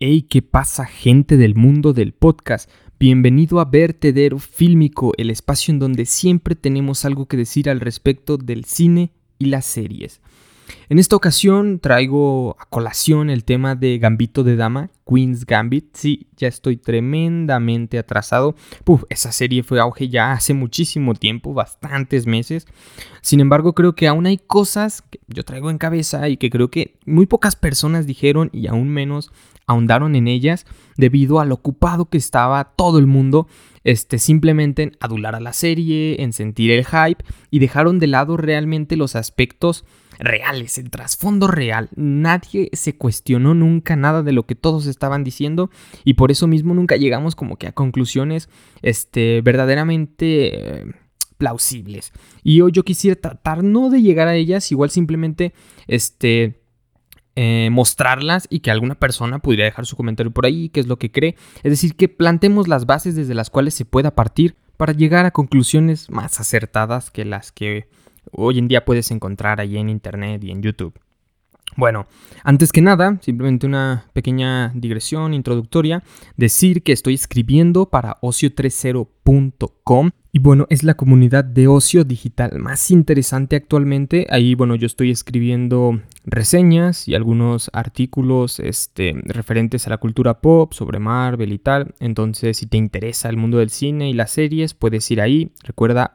Hey, ¿qué pasa gente del mundo del podcast? Bienvenido a Vertedero Fílmico, el espacio en donde siempre tenemos algo que decir al respecto del cine y las series. En esta ocasión traigo a colación el tema de Gambito de Dama, Queen's Gambit. Sí, ya estoy tremendamente atrasado. Puf, esa serie fue auge ya hace muchísimo tiempo, bastantes meses. Sin embargo, creo que aún hay cosas que yo traigo en cabeza y que creo que muy pocas personas dijeron y aún menos ahondaron en ellas debido a lo ocupado que estaba todo el mundo este, simplemente en adular a la serie, en sentir el hype y dejaron de lado realmente los aspectos reales, el trasfondo real. Nadie se cuestionó nunca nada de lo que todos estaban diciendo y por eso mismo nunca llegamos como que a conclusiones este, verdaderamente... Eh, plausibles. Y hoy yo quisiera tratar no de llegar a ellas, igual simplemente este, eh, mostrarlas y que alguna persona pudiera dejar su comentario por ahí, qué es lo que cree. Es decir, que plantemos las bases desde las cuales se pueda partir para llegar a conclusiones más acertadas que las que hoy en día puedes encontrar ahí en internet y en YouTube. Bueno, antes que nada, simplemente una pequeña digresión introductoria, decir que estoy escribiendo para ocio30.com y bueno, es la comunidad de ocio digital más interesante actualmente. Ahí, bueno, yo estoy escribiendo reseñas y algunos artículos este, referentes a la cultura pop, sobre Marvel y tal. Entonces, si te interesa el mundo del cine y las series, puedes ir ahí. Recuerda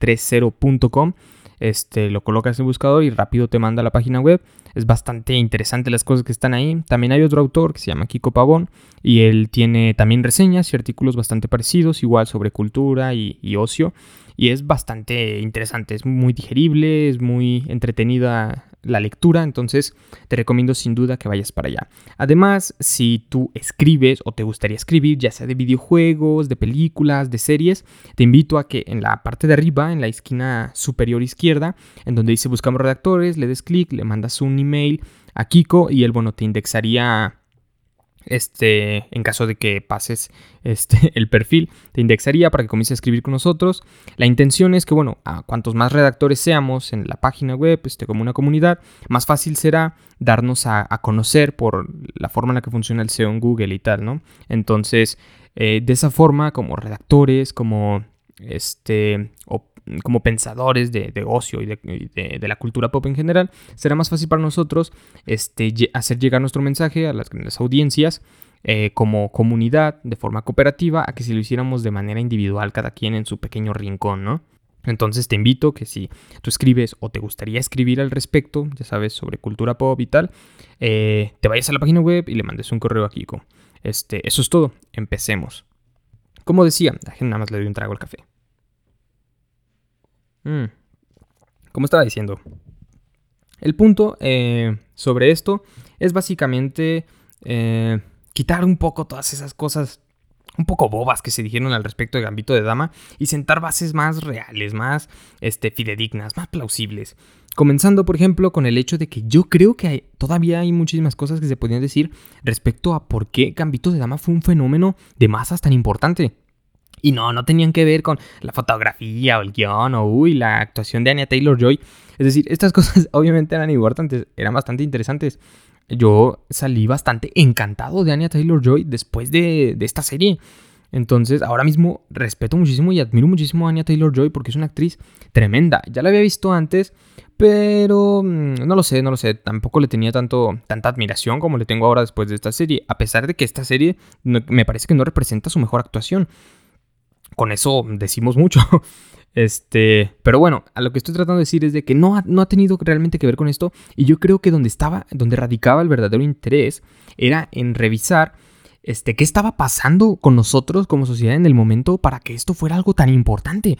ocio30.com este, lo colocas en buscador y rápido te manda a la página web. Es bastante interesante las cosas que están ahí. También hay otro autor que se llama Kiko Pavón y él tiene también reseñas y artículos bastante parecidos, igual sobre cultura y, y ocio. Y es bastante interesante, es muy digerible, es muy entretenida la lectura, entonces te recomiendo sin duda que vayas para allá. Además, si tú escribes o te gustaría escribir, ya sea de videojuegos, de películas, de series, te invito a que en la parte de arriba, en la esquina superior izquierda, en donde dice buscamos redactores, le des clic, le mandas un email a Kiko y él, bueno, te indexaría este, en caso de que pases este, el perfil, te indexaría para que comiences a escribir con nosotros. La intención es que, bueno, a cuantos más redactores seamos en la página web, este, como una comunidad, más fácil será darnos a, conocer por la forma en la que funciona el SEO en Google y tal, ¿no? Entonces, eh, de esa forma, como redactores, como este, como pensadores de, ocio y, de, la cultura pop en general, será más fácil para nosotros este, hacer llegar nuestro mensaje a las grandes audiencias eh, como comunidad, de forma cooperativa, a que si lo hiciéramos de manera individual, cada quien en su pequeño rincón, ¿no? Entonces te invito que si tú escribes o te gustaría escribir al respecto, ya sabes, sobre cultura pop y tal, eh, te vayas a la página web y le mandes un correo a Kiko. Este, eso es todo, empecemos. Como decía, nada más le doy un trago al café. Mm. Como estaba diciendo, el punto eh, sobre esto es básicamente eh, quitar un poco todas esas cosas un poco bobas que se dijeron al respecto de Gambito de Dama y sentar bases más reales, más este, fidedignas, más plausibles. Comenzando, por ejemplo, con el hecho de que yo creo que todavía hay muchísimas cosas que se podrían decir respecto a por qué Gambito de Dama fue un fenómeno de masas tan importante. Y no, no tenían que ver con la fotografía o el guion o uy, la actuación de Anya Taylor Joy. Es decir, estas cosas obviamente eran importantes, eran bastante interesantes. Yo salí bastante encantado de Anya Taylor Joy después de, de esta serie. Entonces, ahora mismo respeto muchísimo y admiro muchísimo a Anya Taylor Joy porque es una actriz tremenda. Ya la había visto antes, pero mm, no lo sé, no lo sé. Tampoco le tenía tanto, tanta admiración como le tengo ahora después de esta serie. A pesar de que esta serie me parece que no representa su mejor actuación con eso decimos mucho. Este, pero bueno, a lo que estoy tratando de decir es de que no ha, no ha tenido realmente que ver con esto y yo creo que donde estaba, donde radicaba el verdadero interés era en revisar este, qué estaba pasando con nosotros como sociedad en el momento para que esto fuera algo tan importante.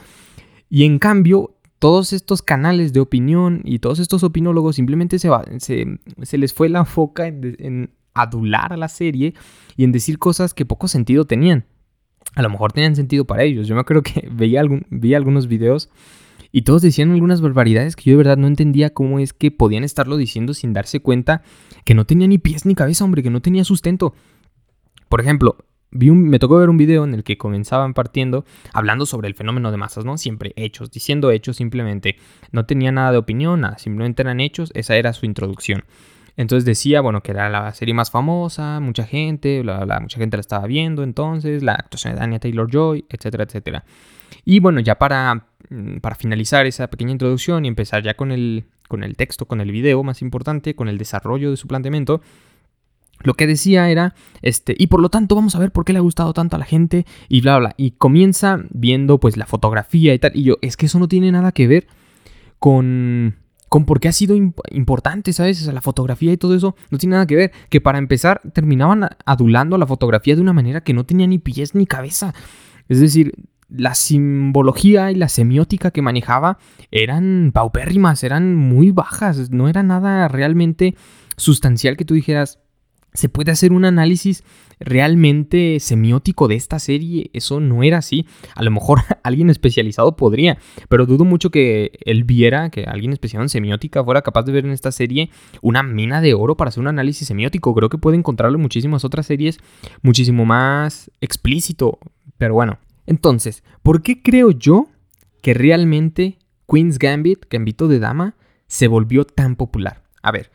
Y en cambio, todos estos canales de opinión y todos estos opinólogos simplemente se, se, les fue la foca en adular a la serie y en decir cosas que poco sentido tenían a lo mejor tenían sentido para ellos. Yo me acuerdo que veía, algún, algunos videos y todos decían algunas barbaridades que yo de verdad no entendía cómo es que podían estarlo diciendo sin darse cuenta que no tenía ni pies ni cabeza, hombre, que no tenía sustento. Por ejemplo, vi un, me tocó ver un video en el que comenzaban partiendo hablando sobre el fenómeno de masas, ¿no? Siempre hechos, diciendo hechos simplemente. No tenía nada de opinión, nada, simplemente eran hechos, esa era su introducción. Entonces decía, bueno, que era la serie más famosa, mucha gente, bla, bla, bla, mucha gente la estaba viendo entonces, la actuación de Anya Taylor-Joy, etcétera, etcétera. Y bueno, ya para, mm, para finalizar esa pequeña introducción y empezar ya con el, con el texto, con el video más importante, con el desarrollo de su planteamiento, lo que decía era, este, y por lo tanto vamos a ver por qué le ha gustado tanto a la gente y bla, bla, Y comienza viendo pues la fotografía y tal. Y yo, es que eso no tiene nada que ver con, con por qué ha sido importante, ¿sabes? O sea, la fotografía y todo eso no tiene nada que ver. Que para empezar terminaban adulando la fotografía de una manera que no tenía ni pies ni cabeza. Es decir, la simbología y la semiótica que manejaba eran paupérrimas, eran muy bajas, no era nada realmente sustancial que tú dijeras, se puede hacer un análisis realmente semiótico de esta serie. Eso no era así. A lo mejor alguien especializado podría, pero dudo mucho que él viera, que alguien especializado en semiótica fuera capaz de ver en esta serie una mina de oro para hacer un análisis semiótico. Creo que puede encontrarlo en muchísimas otras series muchísimo más explícito. Pero bueno, entonces, ¿por qué creo yo que realmente Queen's Gambit, Gambito de Dama, se volvió tan popular? A ver,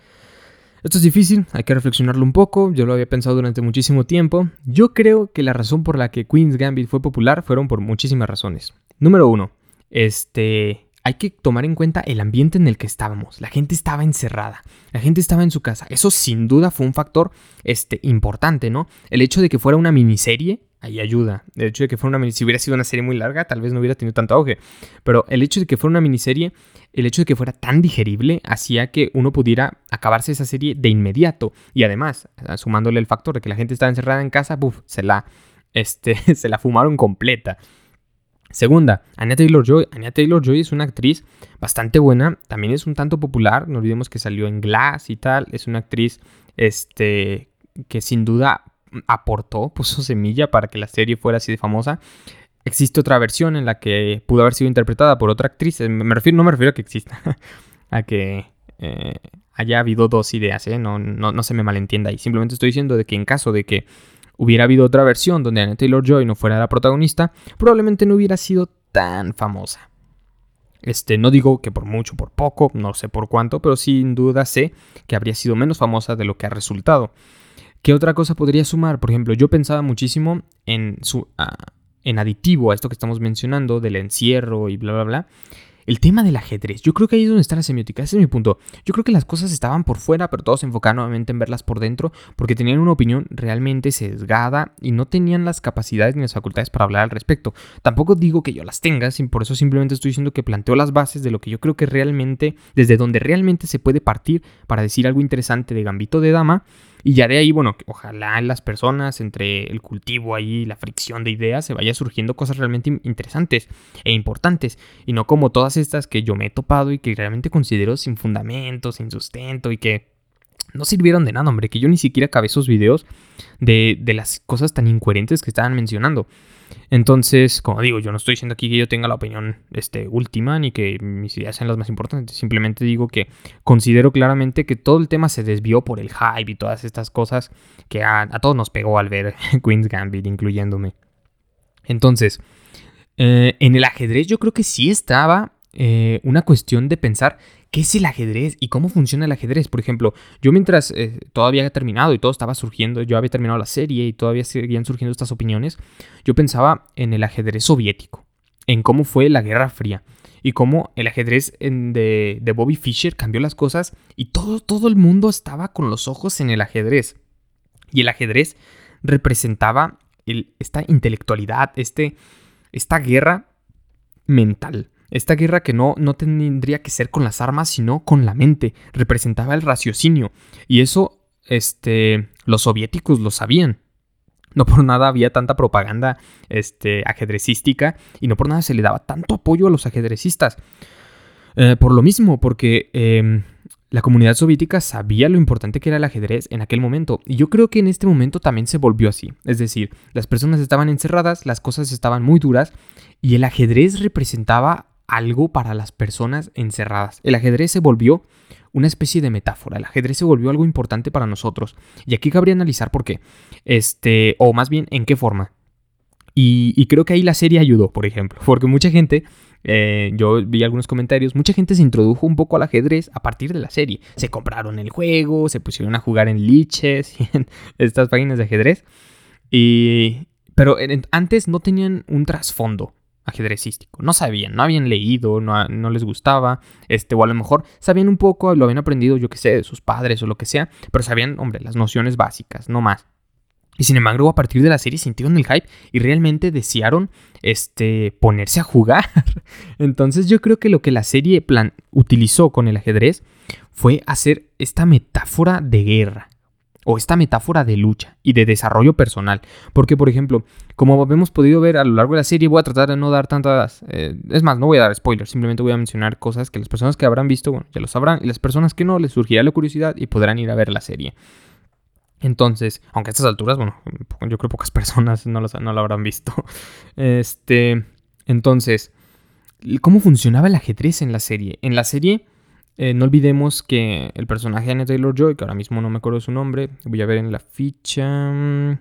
esto es difícil, hay que reflexionarlo un poco, yo lo había pensado durante muchísimo tiempo. Yo creo que la razón por la que Queen's Gambit fue popular fueron por muchísimas razones. Número uno, este, hay que tomar en cuenta el ambiente en el que estábamos. La gente estaba encerrada, la gente estaba en su casa. Eso sin duda fue un factor este, importante, ¿no? El hecho de que fuera una miniserie ahí ayuda. El hecho de que fuera una si hubiera sido una serie muy larga, tal vez no hubiera tenido tanto auge. Pero el hecho de que fuera una miniserie, el hecho de que fuera tan digerible, hacía que uno pudiera acabarse esa serie de inmediato. Y además, sumándole el factor de que la gente estaba encerrada en casa, buf, se la, este, se la fumaron completa. Segunda, Anya Taylor-Joy. Anya Taylor-Joy es una actriz bastante buena, también es un tanto popular, no olvidemos que salió en Glass y tal, es una actriz este, que sin duda aportó, puso semilla para que la serie fuera así de famosa. Existe otra versión en la que pudo haber sido interpretada por otra actriz. Eh, me refiero, no me refiero a que exista, a que eh, haya habido dos ideas, ¿eh? no, no, se me malentienda ahí. Simplemente estoy diciendo de que en caso de que hubiera habido otra versión donde Anna Taylor Joy no fuera la protagonista, probablemente no hubiera sido tan famosa. Este, no digo que por mucho, por poco, no sé por cuánto, pero sin duda sé que habría sido menos famosa de lo que ha resultado. ¿Qué otra cosa podría sumar? Por ejemplo, yo pensaba muchísimo en, su, ah, en aditivo a esto que estamos mencionando del encierro y bla, bla, bla. El tema del ajedrez. Yo creo que ahí es donde está la semiótica. Ese es mi punto. Yo creo que las cosas estaban por fuera, pero todos se enfocaban nuevamente en verlas por dentro, porque tenían una opinión realmente sesgada y no tenían las capacidades ni las facultades para hablar al respecto. Tampoco digo que yo las tenga, por eso simplemente estoy diciendo que planteo las bases de lo que yo creo que realmente, desde donde realmente se puede partir para decir algo interesante de Gambito de Dama y ya de ahí, bueno, ojalá las personas, entre el cultivo ahí, la fricción de ideas, se vaya surgiendo cosas realmente interesantes e importantes. Y no como todas estas que yo me he topado y que realmente considero sin fundamento, sin sustento y que no sirvieron de nada, hombre, que yo ni siquiera acabé esos videos de, de las cosas tan incoherentes que estaban mencionando. Entonces, como digo, yo no estoy diciendo aquí que yo tenga la opinión este, última ni que mis ideas sean las más importantes. Simplemente digo que considero claramente que todo el tema se desvió por el hype y todas estas cosas que a, todos nos pegó al ver Queen's Gambit, incluyéndome. Entonces, eh, en el ajedrez yo creo que sí estaba eh, una cuestión de pensar qué es el ajedrez y cómo funciona el ajedrez. Por ejemplo, yo mientras eh, todavía había terminado y todo estaba surgiendo, yo había terminado la serie y todavía seguían surgiendo estas opiniones, yo pensaba en el ajedrez soviético, en cómo fue la Guerra Fría y cómo el ajedrez de, de, Bobby Fischer cambió las cosas y todo, todo el mundo estaba con los ojos en el ajedrez. Y el ajedrez representaba esta intelectualidad, este, esta guerra mental esta guerra que no, no tendría que ser con las armas, sino con la mente, representaba el raciocinio. Y eso, este, los soviéticos lo sabían. No por nada había tanta propaganda este, ajedrecística y no por nada se le daba tanto apoyo a los ajedrecistas. Eh, por lo mismo, porque em, la comunidad soviética sabía lo importante que era el ajedrez en aquel momento. Y yo creo que en este momento también se volvió así. Es decir, las personas estaban encerradas, las cosas estaban muy duras y el ajedrez representaba algo para las personas encerradas. El ajedrez se volvió una especie de metáfora. El ajedrez se volvió algo importante para nosotros. Y aquí cabría analizar por qué. Este, o más bien, en qué forma. Y, creo que ahí la serie ayudó, por ejemplo. Porque mucha gente eh, yo vi algunos comentarios, mucha gente se introdujo un poco al ajedrez a partir de la serie. Se compraron el juego, se pusieron a jugar en liches y en estas páginas de ajedrez. Y, pero antes no tenían un trasfondo ajedrecístico. No sabían, no habían leído, no, les gustaba, este, o a lo mejor sabían un poco, lo habían aprendido, yo qué sé, de sus padres o lo que sea, pero sabían, hombre, las nociones básicas, no más. Y sin embargo, a partir de la serie sintieron el hype y realmente desearon este, ponerse a jugar. Entonces yo creo que lo que la serie plan utilizó con el ajedrez fue hacer esta metáfora de guerra o esta metáfora de lucha y de desarrollo personal. Porque, por ejemplo, como hemos podido ver a lo largo de la serie, voy a tratar de no dar tantas... Eh, es más, no voy a dar spoilers, simplemente voy a mencionar cosas que las personas que habrán visto, bueno, ya lo sabrán, y las personas que no, les surgirá la curiosidad y podrán ir a ver la serie. Entonces, aunque a estas alturas, bueno, yo creo que pocas personas no, no lo habrán visto. Este, entonces, ¿cómo funcionaba el ajedrez en la serie? En la serie, eh, no olvidemos que el personaje de Anna Taylor-Joy, que ahora mismo no me acuerdo su nombre, voy a ver en la ficha... Mm,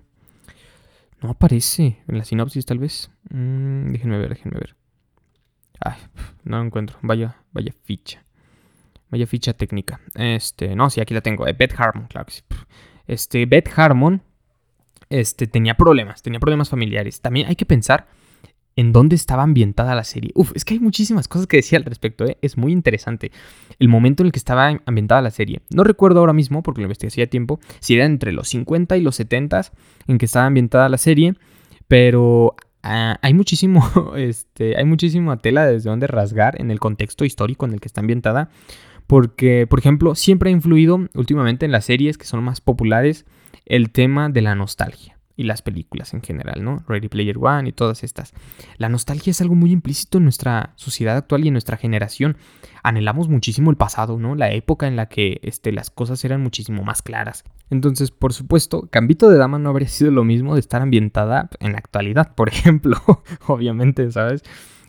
no aparece en la sinopsis, tal vez. Mm, déjenme ver, déjenme ver. Ay, no lo encuentro. Vaya, vaya ficha. Vaya ficha técnica. Este, no, sí, aquí la tengo. Eh, Beth Harmon, claro que sí este, Beth Harmon este, tenía problemas, tenía problemas familiares. También hay que pensar en dónde estaba ambientada la serie. Uf, es que hay muchísimas cosas que decir al respecto, ¿eh? es muy interesante. El momento en el que estaba ambientada la serie. No recuerdo ahora mismo, porque lo investigué hacía tiempo, si era entre los 50 y los 70 en que estaba ambientada la serie, pero ah, hay muchísimo, este, hay muchísima tela desde donde rasgar en el contexto histórico en el que está ambientada. Porque, por ejemplo, siempre ha influido últimamente en las series que son más populares el tema de la nostalgia y las películas en general, ¿no? Ready Player One y todas estas. La nostalgia es algo muy implícito en nuestra sociedad actual y en nuestra generación. Anhelamos muchísimo el pasado, ¿no? La época en la que este, las cosas eran muchísimo más claras. Entonces, por supuesto, Cambito de Dama no habría sido lo mismo de estar ambientada en la actualidad, por ejemplo, obviamente, ¿sabes?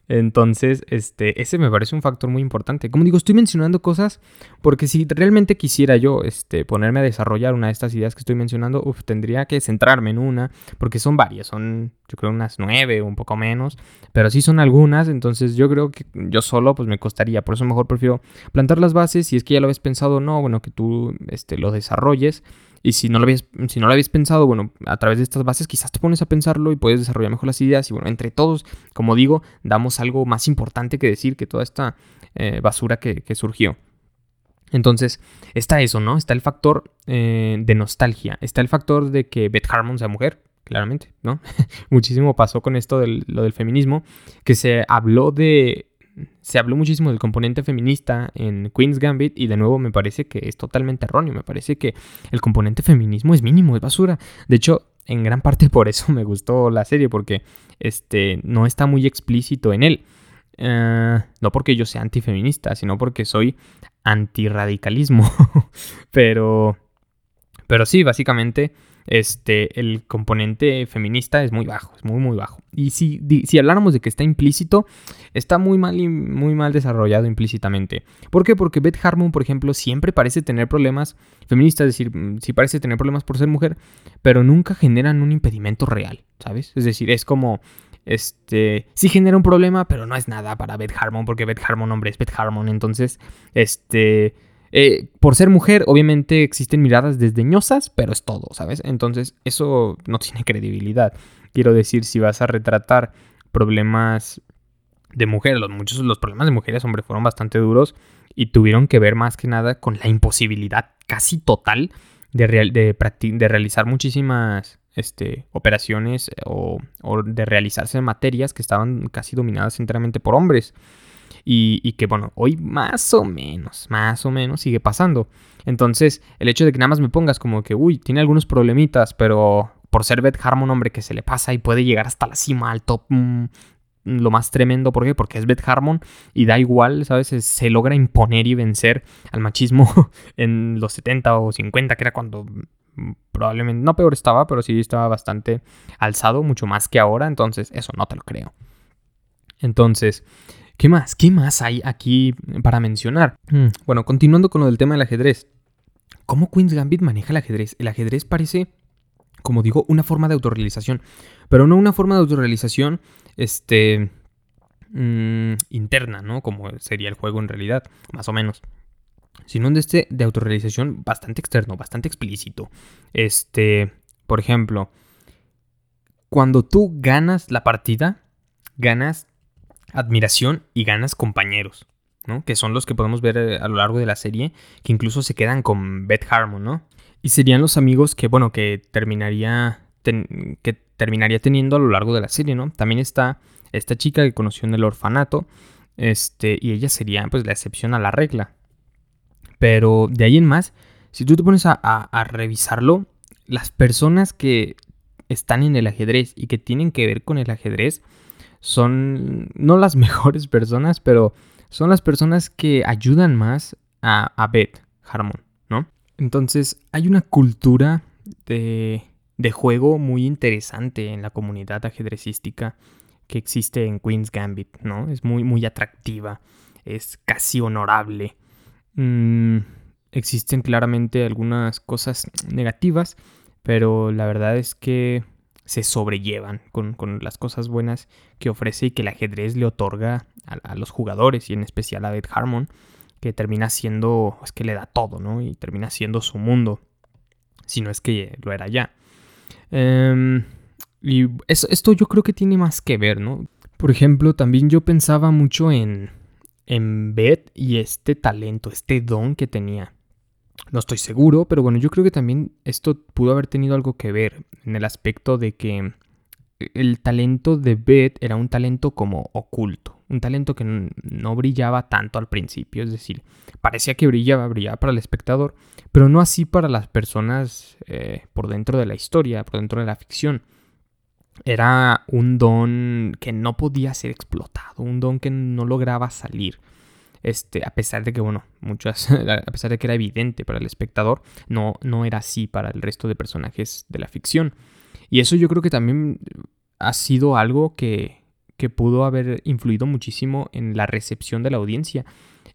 Entonces, este, ese me parece un factor muy importante. Como digo, estoy mencionando cosas porque si realmente quisiera yo este, ponerme a desarrollar una de estas ideas que estoy mencionando, tendría que centrarme en una, porque son varias, son yo creo unas nueve o un poco menos, pero sí son algunas, entonces yo creo que yo solo pues me costaría, por eso mejor prefiero plantar las bases, si es que ya lo habéis pensado o no, bueno, que tú este, lo desarrolles y si no, lo habías, si no lo habéis pensado, bueno, a través de estas bases quizás te pones a pensarlo y puedes desarrollar mejor las ideas. Y bueno, entre todos, como digo, damos algo más importante que decir que toda esta eh, basura que, surgió. Entonces, está eso, ¿no? Está el factor eh, de nostalgia. Está el factor de que Beth Harmon sea mujer, claramente, ¿no? Muchísimo pasó con esto de lo del feminismo, que se habló de se habló muchísimo del componente feminista en Queen's Gambit y de nuevo me parece que es totalmente erróneo. Me parece que el componente feminismo es mínimo, es basura. De hecho, en gran parte por eso me gustó la serie, porque este, no está muy explícito en él. Eh, no porque yo sea antifeminista, sino porque soy antirradicalismo. pero, pero sí, básicamente este, el componente feminista es muy bajo, es muy, muy bajo. Y si, si habláramos de que está implícito, está muy mal, muy mal desarrollado implícitamente. ¿Por qué? Porque Beth Harmon, por ejemplo, siempre parece tener problemas feministas, es decir, mm, sí parece tener problemas por ser mujer, pero nunca generan un impedimento real, ¿sabes? Es decir, es como, este, sí genera un problema, pero no es nada para Beth Harmon, porque Beth Harmon, hombre, es Beth Harmon, entonces, este eh, por ser mujer, obviamente existen miradas desdeñosas, pero es todo, ¿sabes? Entonces, eso no tiene credibilidad. Quiero decir, si vas a retratar problemas de mujeres, los, muchos los problemas de mujeres, hombre, fueron bastante duros y tuvieron que ver más que nada con la imposibilidad casi total de, realizar muchísimas este, operaciones o, o de realizarse materias que estaban casi dominadas enteramente por hombres. Y, que bueno, hoy más o menos, más o menos sigue pasando. Entonces, el hecho de que nada más me pongas como que, uy, tiene algunos problemitas, pero por ser Beth Harmon, hombre, que se le pasa y puede llegar hasta la cima, al top, mm, lo más tremendo. ¿Por qué? Porque es Beth Harmon y da igual, ¿sabes? Se logra imponer y vencer al machismo en los 70 o 50, que era cuando mm, probablemente, no peor estaba, pero sí estaba bastante alzado, mucho más que ahora. Entonces, eso no te lo creo. Entonces, ¿Qué más? ¿Qué más hay aquí para mencionar? Mm, bueno, continuando con lo del tema del ajedrez. ¿Cómo Queen's Gambit maneja el ajedrez? El ajedrez parece, como digo, una forma de autorrealización. Pero no una forma de autorrealización, este, mm, interna, ¿no? Como sería el juego en realidad, más o menos. Sino de este de autorrealización bastante externo, bastante explícito. Este, por ejemplo, cuando tú ganas la partida, ganas admiración y ganas compañeros, ¿no? Que son los que podemos ver eh, a lo largo de la serie, que incluso se quedan con Beth Harmon, ¿no? Y serían los amigos que, bueno, que terminaría, que terminaría teniendo a lo largo de la serie, ¿no? También está esta chica que conoció en el orfanato, este, y ella sería, pues, la excepción a la regla. Pero de ahí en más, si tú te pones a revisarlo, las personas que están en el ajedrez y que tienen que ver con el ajedrez, son no las mejores personas, pero son las personas que ayudan más a, a Beth Harmon, ¿no? Entonces hay una cultura de, de juego muy interesante en la comunidad ajedrecística que existe en Queen's Gambit, ¿no? Es muy, muy atractiva, es casi honorable. Mm, existen claramente algunas cosas negativas, pero la verdad es que se sobrellevan con, las cosas buenas que ofrece y que el ajedrez le otorga a, los jugadores y en especial a Beth Harmon, que termina siendo, es que le da todo, ¿no? Y termina siendo su mundo, si no es que lo era ya. Em, y esto yo creo que tiene más que ver, ¿no? Por ejemplo, también yo pensaba mucho en, en Beth y este talento, este don que tenía. No estoy seguro, pero bueno, yo creo que también esto pudo haber tenido algo que ver en el aspecto de que el talento de Beth era un talento como oculto, un talento que no brillaba tanto al principio, es decir, parecía que brillaba, brillaba para el espectador, pero no así para las personas eh, por dentro de la historia, por dentro de la ficción. Era un don que no podía ser explotado, un don que no lograba salir. Este, a pesar de que, bueno, muchas, a pesar de que era evidente para el espectador, no, no era así para el resto de personajes de la ficción. Y eso yo creo que también ha sido algo que, que pudo haber influido muchísimo en la recepción de la audiencia,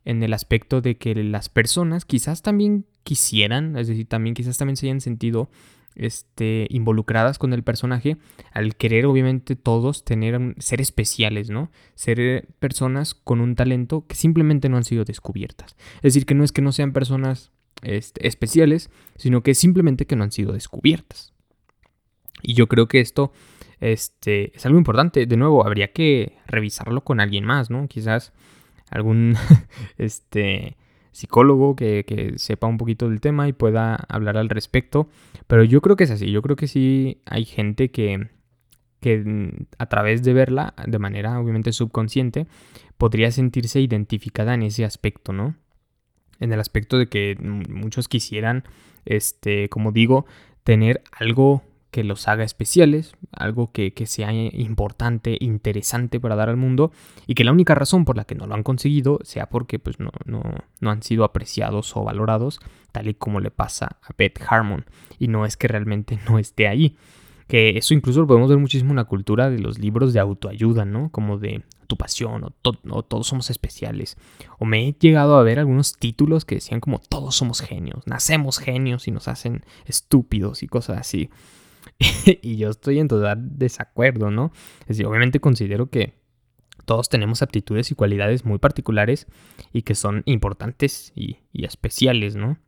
en el aspecto de que las personas quizás también quisieran, es decir, también quizás también se hayan sentido este, involucradas con el personaje, al querer obviamente todos tener, ser especiales, ¿no? Ser eh, personas con un talento que simplemente no han sido descubiertas. Es decir, que no es que no sean personas este, especiales, sino que simplemente que no han sido descubiertas. Y yo creo que esto este, es algo importante. De nuevo, habría que revisarlo con alguien más, ¿no? Quizás algún este, psicólogo que, sepa un poquito del tema y pueda hablar al respecto. Pero yo creo que es así, yo creo que sí hay gente que, que a través de verla, de manera obviamente subconsciente, podría sentirse identificada en ese aspecto, ¿no? En el aspecto de que muchos quisieran, este, como digo, tener algo que los haga especiales, algo que, sea importante, interesante para dar al mundo, y que la única razón por la que no lo han conseguido sea porque pues, no, no, no han sido apreciados o valorados, tal y como le pasa a Beth Harmon, y no es que realmente no esté ahí. Que eso incluso lo podemos ver muchísimo en la cultura de los libros de autoayuda, ¿no? Como de tu pasión o, o, todos somos especiales. O me he llegado a ver algunos títulos que decían como todos somos genios, nacemos genios y nos hacen estúpidos y cosas así. y yo estoy en total desacuerdo, ¿no? Es decir, obviamente considero que todos tenemos aptitudes y cualidades muy particulares y que son importantes y, especiales, ¿no?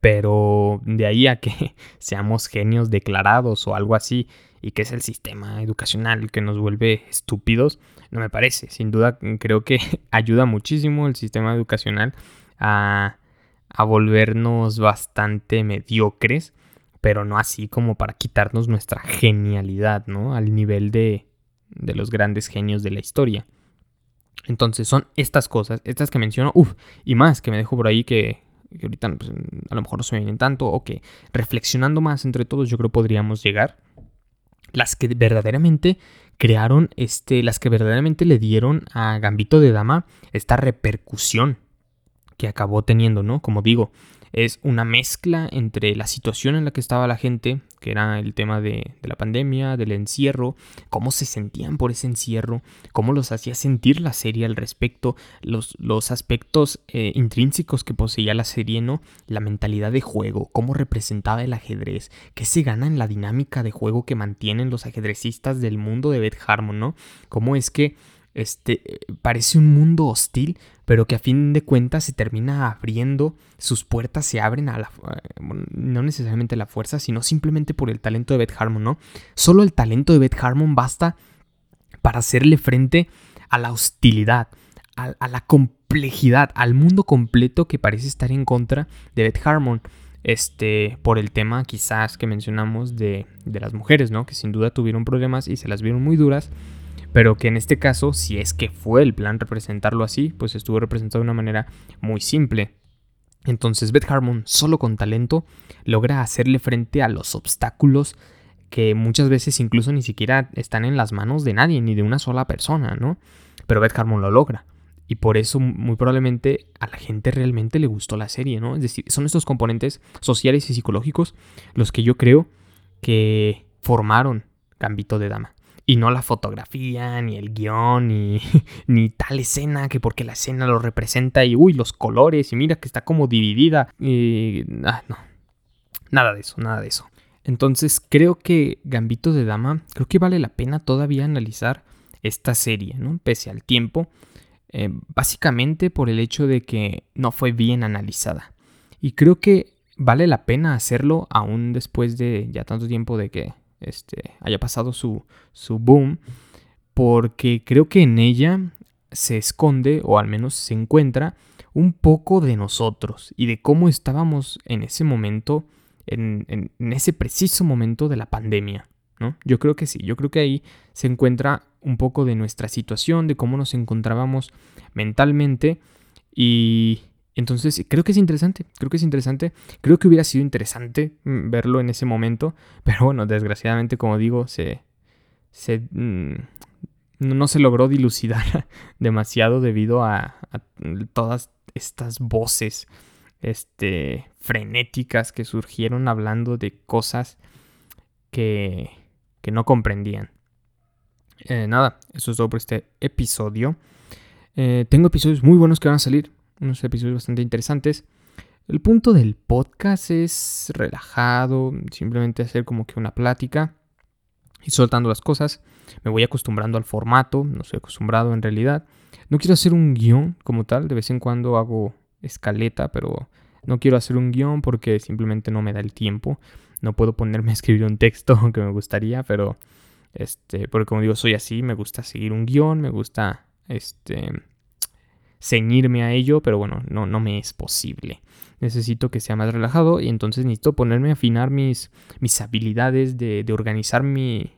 Pero de ahí a que seamos genios declarados o algo así y que es el sistema educacional que nos vuelve estúpidos, no me parece. Sin duda creo que ayuda muchísimo el sistema educacional a, a volvernos bastante mediocres pero no así como para quitarnos nuestra genialidad, ¿no? Al nivel de, de los grandes genios de la historia. Entonces son estas cosas, estas que menciono, uff, y más que me dejo por ahí que, ahorita pues, a lo mejor no se vienen tanto, o que reflexionando más entre todos yo creo podríamos llegar. Las que verdaderamente crearon, este, las que verdaderamente le dieron a Gambito de Dama esta repercusión que acabó teniendo, ¿no? Como digo, es una mezcla entre la situación en la que estaba la gente, que era el tema de, la pandemia, del encierro, cómo se sentían por ese encierro, cómo los hacía sentir la serie al respecto, los, los aspectos eh, intrínsecos que poseía la serie, ¿no? La mentalidad de juego, cómo representaba el ajedrez, qué se gana en la dinámica de juego que mantienen los ajedrecistas del mundo de Beth Harmon, ¿no? Cómo es que este, parece un mundo hostil, pero que a fin de cuentas se termina abriendo, sus puertas se abren a la, no necesariamente a la fuerza, sino simplemente por el talento de Beth Harmon, ¿no? Solo el talento de Beth Harmon basta para hacerle frente a la hostilidad, a, la complejidad, al mundo completo que parece estar en contra de Beth Harmon. Este, por el tema quizás que mencionamos de, de las mujeres, ¿no? Que sin duda tuvieron problemas y se las vieron muy duras pero que en este caso, si es que fue el plan representarlo así, pues estuvo representado de una manera muy simple. Entonces Beth Harmon, solo con talento, logra hacerle frente a los obstáculos que muchas veces incluso ni siquiera están en las manos de nadie, ni de una sola persona, ¿no? Pero Beth Harmon lo logra. Y por eso muy probablemente a la gente realmente le gustó la serie, ¿no? Es decir, son estos componentes sociales y psicológicos los que yo creo que formaron Gambito de Dama y no la fotografía, ni el guion, ni, ni, tal escena, que porque la escena lo representa y uy, los colores, y mira que está como dividida. Y. Ah, no. Nada de eso, nada de eso. Entonces creo que Gambito de Dama, creo que vale la pena todavía analizar esta serie, ¿no? Pese al tiempo. Eh, básicamente por el hecho de que no fue bien analizada. Y creo que vale la pena hacerlo aún después de ya tanto tiempo de que este, haya pasado su, su boom, porque creo que en ella se esconde, o al menos se encuentra, un poco de nosotros y de cómo estábamos en ese momento, en, en, ese preciso momento de la pandemia. ¿no? Yo creo que sí, yo creo que ahí se encuentra un poco de nuestra situación, de cómo nos encontrábamos mentalmente y, entonces, creo que es interesante, creo que es interesante, creo que hubiera sido interesante mm, verlo en ese momento, pero bueno, desgraciadamente, como digo, se, se mm, no se logró dilucidar demasiado debido a, todas estas voces este, frenéticas que surgieron hablando de cosas que, que no comprendían. Eh, nada, eso es todo por este episodio. Eh, tengo episodios muy buenos que van a salir unos episodios bastante interesantes. El punto del podcast es relajado, simplemente hacer como que una plática y soltando las cosas. Me voy acostumbrando al formato, no estoy acostumbrado en realidad. No quiero hacer un guion como tal, de vez en cuando hago escaleta, pero no quiero hacer un guion porque simplemente no me da el tiempo. No puedo ponerme a escribir un texto, aunque me gustaría, pero este, porque como digo, soy así, me gusta seguir un guion, me gusta este ceñirme a ello, pero bueno, no, no me es posible. Necesito que sea más relajado y entonces necesito ponerme a afinar mis, mis habilidades de, organizar mis,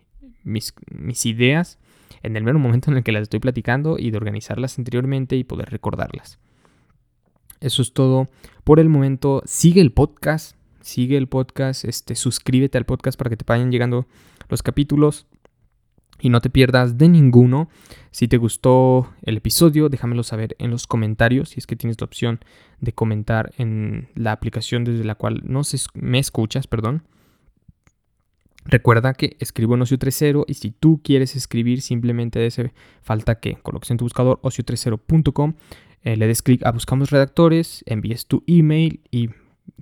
mis ideas en el mero momento en el que las estoy platicando y de organizarlas anteriormente y poder recordarlas. Eso es todo por el momento. Sigue el podcast, sigue el podcast, este, suscríbete al podcast para que te vayan llegando los capítulos y no te pierdas de ninguno. Si te gustó el episodio, déjamelo saber en los comentarios, si es que tienes la opción de comentar en la aplicación desde la cual no me escuchas, perdón. Recuerda que escribo en Ocio30 y si tú quieres escribir simplemente hace falta que coloques en tu buscador ocio30.com, eh, le des clic a Buscamos Redactores, envíes tu email y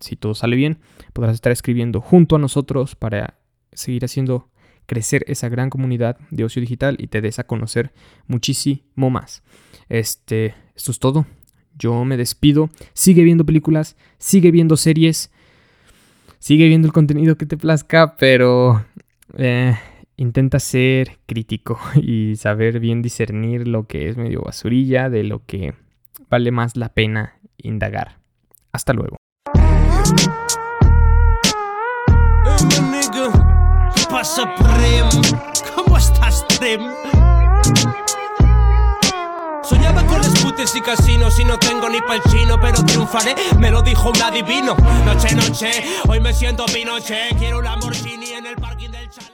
si todo sale bien podrás estar escribiendo junto a nosotros para seguir haciendo crecer esa gran comunidad de ocio digital y te des a conocer muchísimo más. Este, esto es todo. Yo me despido. Sigue viendo películas, sigue viendo series, sigue viendo el contenido que te plazca, pero eh, intenta ser crítico y saber bien discernir lo que es medio basurilla de lo que vale más la pena indagar. Hasta luego. Pasa, Prim? ¿Cómo estás, Prim? Soñaba con las y casinos y no tengo ni pa'l chino, pero triunfaré, me lo dijo un adivino. Noche, noche, hoy me siento Pinoche, quiero un Lamborghini en el parking del chalet.